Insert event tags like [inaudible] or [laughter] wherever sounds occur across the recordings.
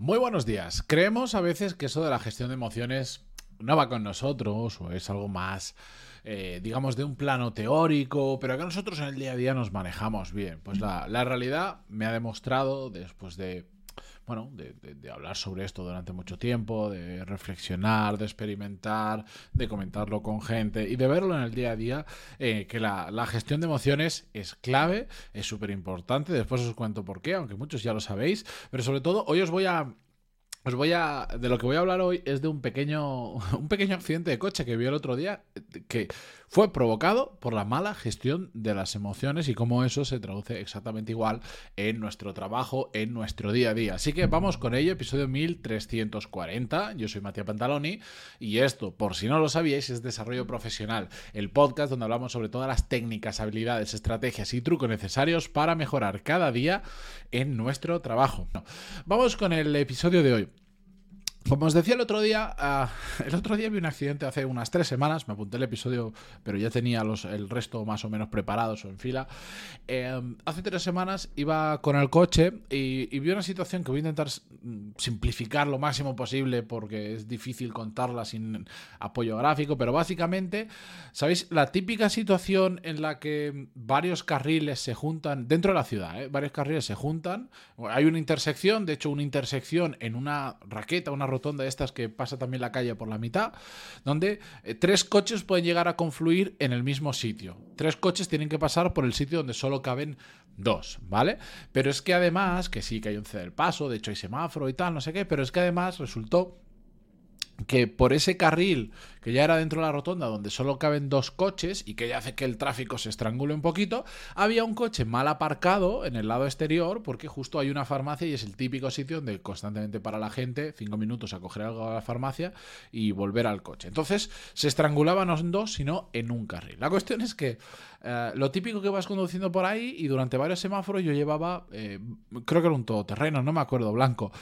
Muy buenos días. Creemos a veces que eso de la gestión de emociones no va con nosotros o es algo más, eh, digamos, de un plano teórico, pero que nosotros en el día a día nos manejamos bien. Pues la, la realidad me ha demostrado, después de bueno, de, hablar sobre esto durante mucho tiempo, de reflexionar, de experimentar, de comentarlo con gente y de verlo en el día a día, eh, que la, la, gestión de emociones es clave, es súper importante. Después os cuento por qué, aunque muchos ya lo sabéis, pero sobre todo hoy os voy a os voy a. De lo que voy a hablar hoy es de un pequeño. [laughs] Un pequeño accidente de coche que vi el otro día. Que fue provocado por la mala gestión de las emociones y cómo eso se traduce exactamente igual en nuestro trabajo, en nuestro día a día. Así que vamos con ello, episodio 1340. Yo soy Matías Pantaloni. Y esto, por si no lo sabíais, es Desarrollo Profesional. El podcast donde hablamos sobre todas las técnicas, habilidades, estrategias y trucos necesarios para mejorar cada día en nuestro trabajo. Vamos con el episodio de hoy. Como os decía el otro día, ah, el otro día vi un accidente hace unas tres semanas, me apunté el episodio, pero ya tenía los, el resto más o menos preparados o en fila. Em, hace tres semanas iba con el coche y, vi una situación que voy a intentar simplificar lo máximo posible porque es difícil contarla sin apoyo gráfico, pero básicamente, ¿sabéis? La típica situación en la que varios carriles se juntan dentro de la ciudad, ¿eh? varios carriles se juntan, hay una intersección, de hecho una intersección en una raqueta, una rotonda de estas que pasa también la calle por la mitad, donde eh, tres coches pueden llegar a confluir en el mismo sitio. Tres coches tienen que pasar por el sitio donde solo caben dos, ¿vale? Pero es que además, que sí que hay un ceder del paso, de hecho hay semáforo y tal, no sé qué, pero es que además resultó que por ese carril que ya era dentro de la rotonda donde solo caben dos coches y que ya hace que el tráfico se estrangule un poquito, había un coche mal aparcado en el lado exterior porque justo hay una farmacia y es el típico sitio donde constantemente para la gente cinco minutos a coger algo a la farmacia y volver al coche. Entonces se estrangulaban no en dos, sino en un carril. La cuestión es que eh, lo típico que vas conduciendo por ahí y durante varios semáforos yo llevaba, eh, creo que era un todoterreno, no me acuerdo, blanco.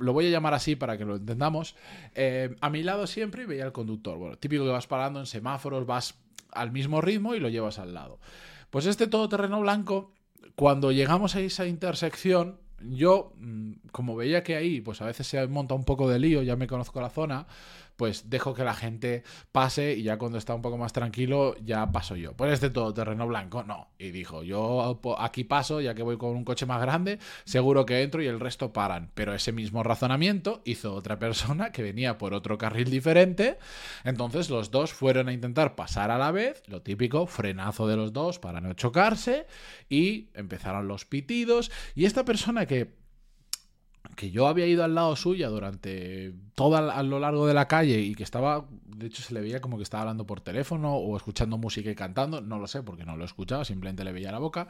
Lo voy a llamar así para que lo entendamos. Eh, a mi lado siempre veía el conductor típico que vas parando en semáforos, vas al mismo ritmo y lo llevas al lado. Pues este todoterreno blanco, cuando llegamos a esa intersección, yo, mm, como veía que ahí, pues a veces se monta un poco de lío, ya me conozco la zona, pues dejo que la gente pase y ya cuando está un poco más tranquilo ya paso yo. Pues este terreno blanco, no. Y dijo, yo aquí paso, ya que voy con un coche más grande, seguro que entro y el resto paran. Pero ese mismo razonamiento hizo otra persona que venía por otro carril diferente. Entonces los dos fueron a intentar pasar a la vez, lo típico, frenazo de los dos para no chocarse y empezaron los pitidos. Y esta persona que que yo había ido al lado suya durante todo a lo largo de la calle y que estaba, de hecho se le veía como que estaba hablando por teléfono o escuchando música y cantando, no lo sé porque no lo escuchaba, simplemente le veía la boca.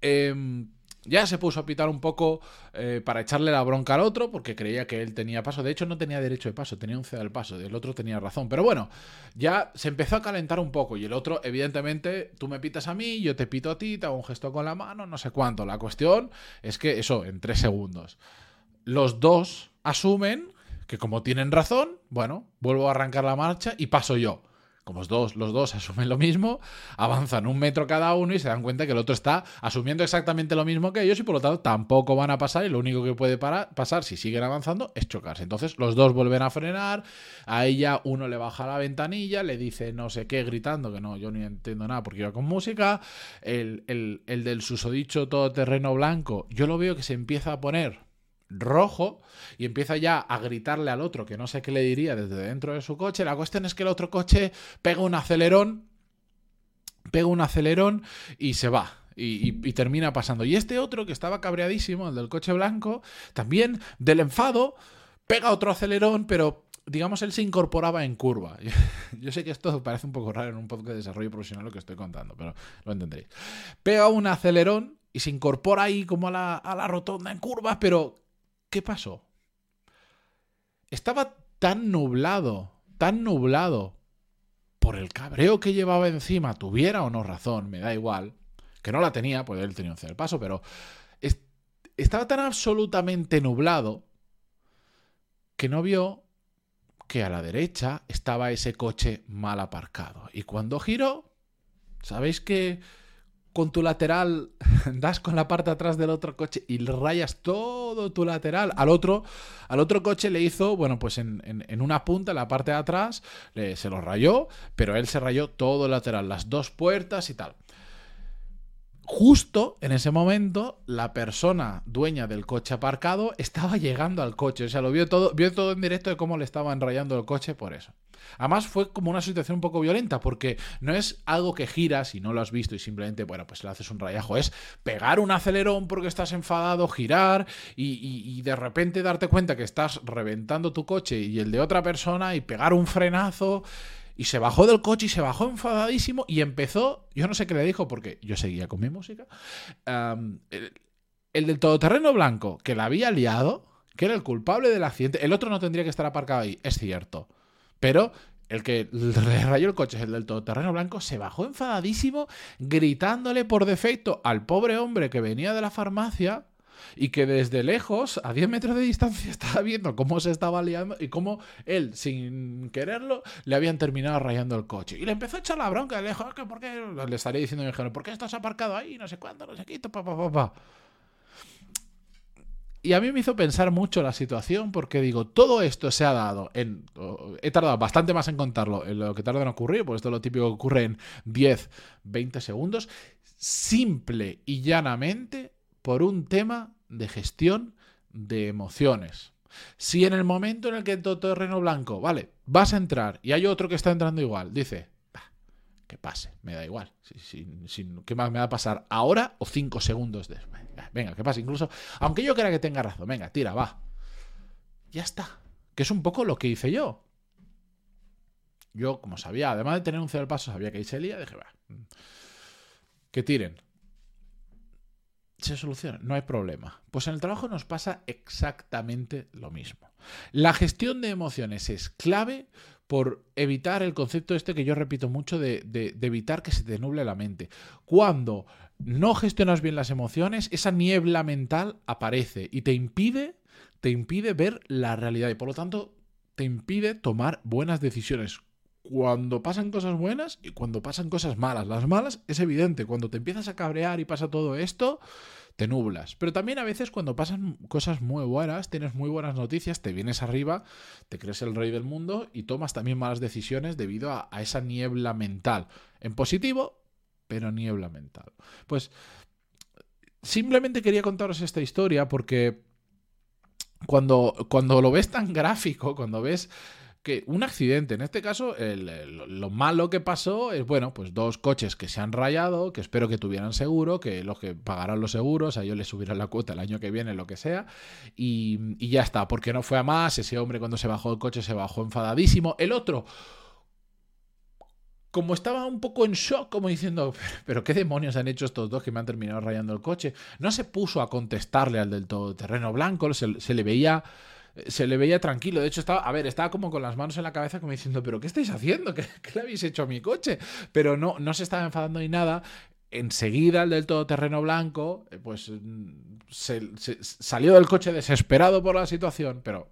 Em, ya se puso a pitar un poco eh, para echarle la bronca al otro porque creía que él tenía paso. De hecho, no tenía derecho de paso, tenía un ceda del paso. El otro tenía razón. Pero bueno, ya se empezó a calentar un poco. Y el otro, evidentemente, tú me pitas a mí, yo te pito a ti, te hago un gesto con la mano, no sé cuánto. La cuestión es que eso, en tres segundos los dos asumen que como tienen razón, bueno, vuelvo a arrancar la marcha y paso yo. Como los dos, los dos [laughs] asumen lo mismo, avanzan un metro cada uno y se dan cuenta que el otro está asumiendo exactamente lo mismo que ellos y por lo tanto tampoco van a pasar y lo único que puede pasar si siguen avanzando es chocarse. Entonces los dos vuelven a frenar, a ella uno le baja la ventanilla, le dice no sé qué gritando, que no, yo ni entiendo nada porque iba con música, el, el, el del susodicho todoterreno blanco, yo lo veo que se empieza a poner rojo y empieza ya a gritarle al otro que no sé qué le diría desde dentro de su coche. La cuestión es que el otro coche pega un acelerón, pega un acelerón y se va. Y, termina pasando. Y este otro que estaba cabreadísimo, el del coche blanco, también del enfado, pega otro acelerón, pero digamos, él se incorporaba en curva. [laughs] Yo sé que esto parece un poco raro en un podcast de desarrollo profesional lo que estoy contando, pero lo entenderéis. Pega un acelerón y se incorpora ahí como a la, a la rotonda en curva, pero ¿Qué pasó? Estaba tan nublado, tan nublado por el cabreo que llevaba encima, tuviera o no razón, me da igual, que no la tenía, pues él tenía un el paso, pero estaba tan absolutamente nublado que no vio que a la derecha estaba ese coche mal aparcado. Y cuando giró, ¿sabéis qué, con tu lateral, [laughs] das con la parte atrás del otro coche y rayas todo tu lateral. Al otro, al otro coche le hizo, bueno, pues en, una punta, en la parte de atrás, se lo rayó, pero él se rayó todo el lateral, las dos puertas y tal. Justo en ese momento, la persona dueña del coche aparcado estaba llegando al coche. O sea, lo vio todo, vio todo en directo de cómo le estaban rayando el coche por eso. Además, fue como una situación un poco violenta, porque no es algo que giras y no lo has visto y simplemente, bueno, pues le haces un rayajo. Es pegar un acelerón porque estás enfadado, girar y de repente darte cuenta que estás reventando tu coche y el de otra persona y pegar un frenazo. Y se bajó del coche y se bajó enfadadísimo y empezó, yo no sé qué le dijo porque yo seguía con mi música, el, del todoterreno blanco que la había liado, que era el culpable del accidente, el otro no tendría que estar aparcado ahí, es cierto. Pero el que le rayó el coche, el del todoterreno blanco, se bajó enfadadísimo, gritándole por defecto al pobre hombre que venía de la farmacia y que desde lejos, a 10 metros de distancia, [laughs] estaba viendo cómo se estaba liando y cómo él, sin quererlo, le habían terminado rayando el coche. Y le empezó a echar la bronca, le dijo, ¿por qué? Le estaría diciendo mi ¿por qué estás aparcado ahí? No sé cuándo, no sé qué, pa, pa, pa, Y a mí me hizo pensar mucho la situación porque digo, todo esto se ha dado en... He tardado bastante más en contarlo en lo que tarda en ocurrir, porque esto es lo típico que ocurre en 10, 20 segundos, simple y llanamente por un tema de gestión de emociones. Si en el momento en el que todo terreno blanco, vale, vas a entrar y hay otro que está entrando igual, dice, que pase, me da igual. ¿Qué más me va a pasar? ¿Ahora o cinco segundos después? Venga, que pase. Incluso, aunque yo crea que tenga razón, venga, tira, va. Ya está. Que es un poco lo que hice yo. Yo, como sabía, además de tener un cero al paso, sabía que ahí se lía, dije, va, que tiren se soluciona, no hay problema. Pues en el trabajo nos pasa exactamente lo mismo. La gestión de emociones es clave por evitar el concepto este que yo repito mucho de, evitar que se te nuble la mente. Cuando no gestionas bien las emociones, esa niebla mental aparece y te impide, te impide ver la realidad y por lo tanto te impide tomar buenas decisiones cuando pasan cosas buenas y cuando pasan cosas malas. Las malas es evidente, cuando te empiezas a cabrear y pasa todo esto, te nublas. Pero también a veces cuando pasan cosas muy buenas, tienes muy buenas noticias, te vienes arriba, te crees el rey del mundo y tomas también malas decisiones debido a, esa niebla mental. En positivo, pero niebla mental. Pues simplemente quería contaros esta historia porque cuando, cuando lo ves tan gráfico, cuando ves que un accidente, en este caso, lo malo que pasó es, bueno, pues dos coches que se han rayado, que espero que tuvieran seguro, que los que pagarán los seguros, a ellos les subirán la cuota el año que viene, lo que sea, y, y ya está, porque no fue a más, ese hombre cuando se bajó el coche se bajó enfadadísimo, el otro como estaba un poco en shock, como diciendo, [laughs] pero ¿qué demonios han hecho estos dos que me han terminado rayando el coche? No se puso a contestarle al del todoterreno blanco, se le veía se le veía tranquilo. De hecho, estaba, a ver, estaba como con las manos en la cabeza, como diciendo, ¿pero qué estáis haciendo? ¿Qué, le habéis hecho a mi coche? Pero no, no se estaba enfadando ni nada. Enseguida el del todoterreno blanco, eh, pues mm, se, salió del coche desesperado por la situación, pero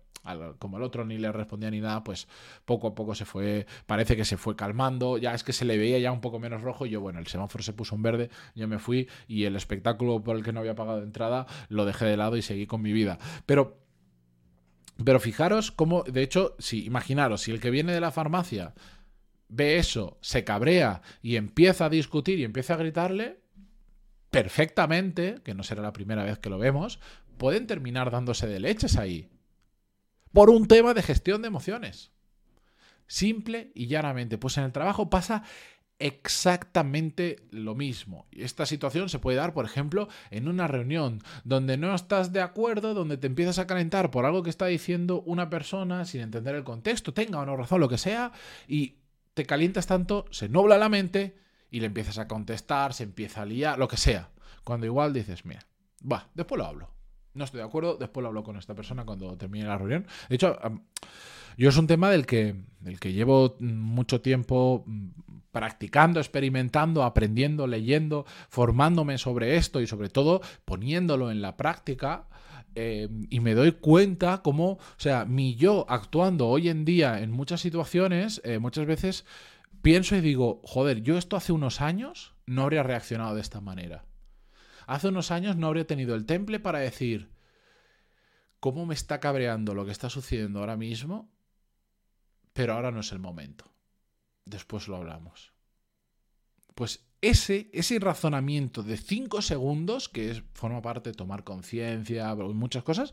como el otro ni le respondía ni nada, pues poco a poco se fue, parece que se fue calmando, ya es que se le veía ya un poco menos rojo y yo, bueno, el semáforo se puso en verde, yo me fui y el espectáculo por el que no había pagado entrada lo dejé de lado y seguí con mi vida. Pero pero fijaros cómo, de hecho, si imaginaros, si el que viene de la farmacia ve eso, se cabrea y empieza a discutir y empieza a gritarle, perfectamente, que no será la primera vez que lo vemos, pueden terminar dándose de leches ahí. Por un tema de gestión de emociones. Simple y llanamente. Pues en el trabajo pasa exactamente lo mismo. Esta situación se puede dar, por ejemplo, en una reunión donde no estás de acuerdo, donde te empiezas a calentar por algo que está diciendo una persona sin entender el contexto, tenga o no razón, lo que sea, y te calientas tanto, se nubla la mente y le empiezas a contestar, se empieza a liar, lo que sea. Cuando igual dices, mira, va, después lo hablo. No estoy de acuerdo, después lo hablo con esta persona cuando termine la reunión. De hecho, yo es un tema del que, del que llevo mucho tiempo mm, practicando, experimentando, aprendiendo, leyendo, formándome sobre esto y sobre todo poniéndolo en la práctica. Eh, y me doy cuenta cómo, o sea, mi yo actuando hoy en día en muchas situaciones, eh, muchas veces pienso y digo, joder, yo esto hace unos años no habría reaccionado de esta manera. Hace unos años no habría tenido el temple para decir, ¿cómo me está cabreando lo que está sucediendo ahora mismo? Pero ahora no es el momento. Después lo hablamos. Pues ese, ese razonamiento de cinco segundos, que es, forma parte de tomar conciencia, muchas cosas,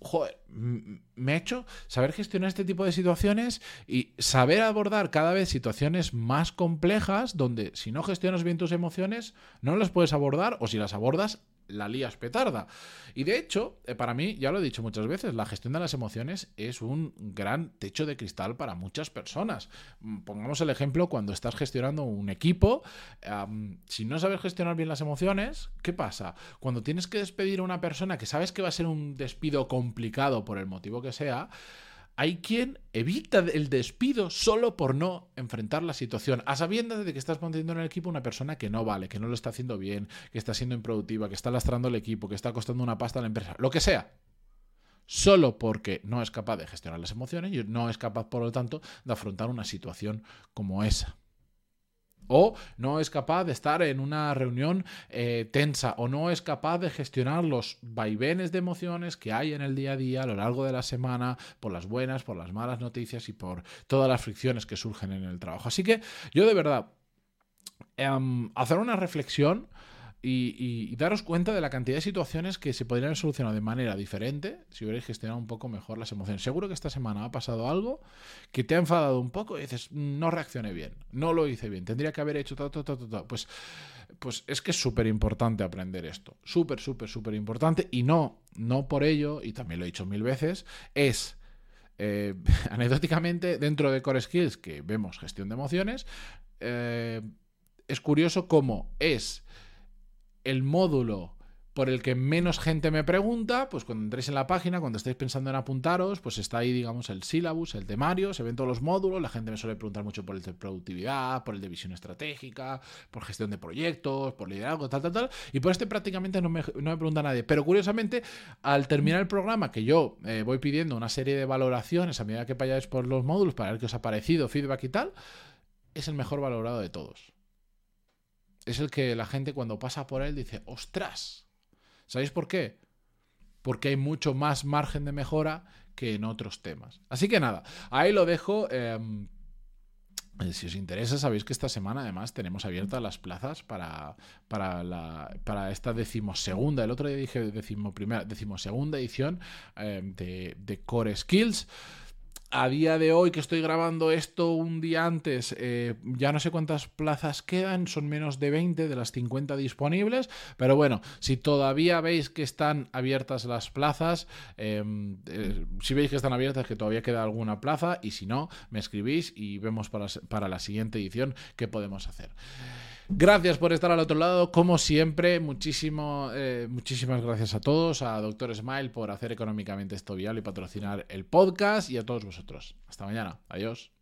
joder, me ha hecho saber gestionar este tipo de situaciones y saber abordar cada vez situaciones más complejas donde si no gestionas bien tus emociones no las puedes abordar o si las abordas la lías petarda. Y de hecho, eh, para mí, ya lo he dicho muchas veces, la gestión de las emociones es un gran techo de cristal para muchas personas. Mm, pongamos el ejemplo cuando estás gestionando un equipo, si no sabes gestionar bien las emociones, ¿qué pasa? Cuando tienes que despedir a una persona que sabes que va a ser un despido complicado por el motivo que sea, hay quien evita el despido solo por no enfrentar la situación, a sabiendas de que estás poniendo en el equipo una persona que no vale, que no lo está haciendo bien, que está siendo improductiva, que está lastrando el equipo, que está costando una pasta a la empresa, lo que sea. Solo porque no es capaz de gestionar las emociones y no es capaz, por lo tanto, de afrontar una situación como esa. O no es capaz de estar en una reunión eh, tensa, o no es capaz de gestionar los vaivenes de emociones que hay en el día a día a lo largo de la semana, por las buenas, por las malas noticias y por todas las fricciones que surgen en el trabajo. Así que yo de verdad, em, hacer una reflexión y, daros cuenta de la cantidad de situaciones que se podrían solucionar de manera diferente si hubierais gestionado un poco mejor las emociones. Seguro que esta semana ha pasado algo que te ha enfadado un poco y dices, no reaccioné bien, no lo hice bien, tendría que haber hecho todo, todo, todo, Pues, pues es que es súper importante aprender esto. Súper, súper, súper importante. Y no, no por ello, y también lo he dicho mil veces, es... Eh, [laughs] anecdóticamente, dentro de Core Skills, que vemos gestión de emociones, eh, es curioso cómo es el módulo por el que menos gente me pregunta, pues cuando entréis en la página, cuando estéis pensando en apuntaros, pues está ahí, digamos, el sílabus, el temario, se ven todos los módulos, la gente me suele preguntar mucho por el de productividad, por el de visión estratégica, por gestión de proyectos, por liderazgo, tal, tal, tal, y por este prácticamente no me, pregunta nadie. Pero curiosamente, al terminar el programa, que yo eh, voy pidiendo una serie de valoraciones a medida que vayáis por los módulos para ver qué os ha parecido, feedback y tal, es el mejor valorado de todos es el que la gente cuando pasa por él dice, ostras. ¿Sabéis por qué? Porque hay mucho más margen de mejora que en otros temas. Así que nada, ahí lo dejo. Em, eh, si os interesa, sabéis que esta semana además tenemos abiertas las plazas para, para, la, para esta decimosegunda, el otro día dije decimosegunda edición em, de, de Core Skills a día de hoy que estoy grabando esto un día antes, eh, ya no sé cuántas plazas quedan, son menos de 20 de las 50 disponibles, pero bueno, si todavía veis que están abiertas las plazas, em, eh, si veis que están abiertas, que todavía queda alguna plaza, y si no, me escribís y vemos para, para la siguiente edición qué podemos hacer. Gracias por estar al otro lado. Como siempre, eh, muchísimas gracias a todos, a Doctor Smile por hacer económicamente esto viable y patrocinar el podcast y a todos vosotros. Hasta mañana. Adiós.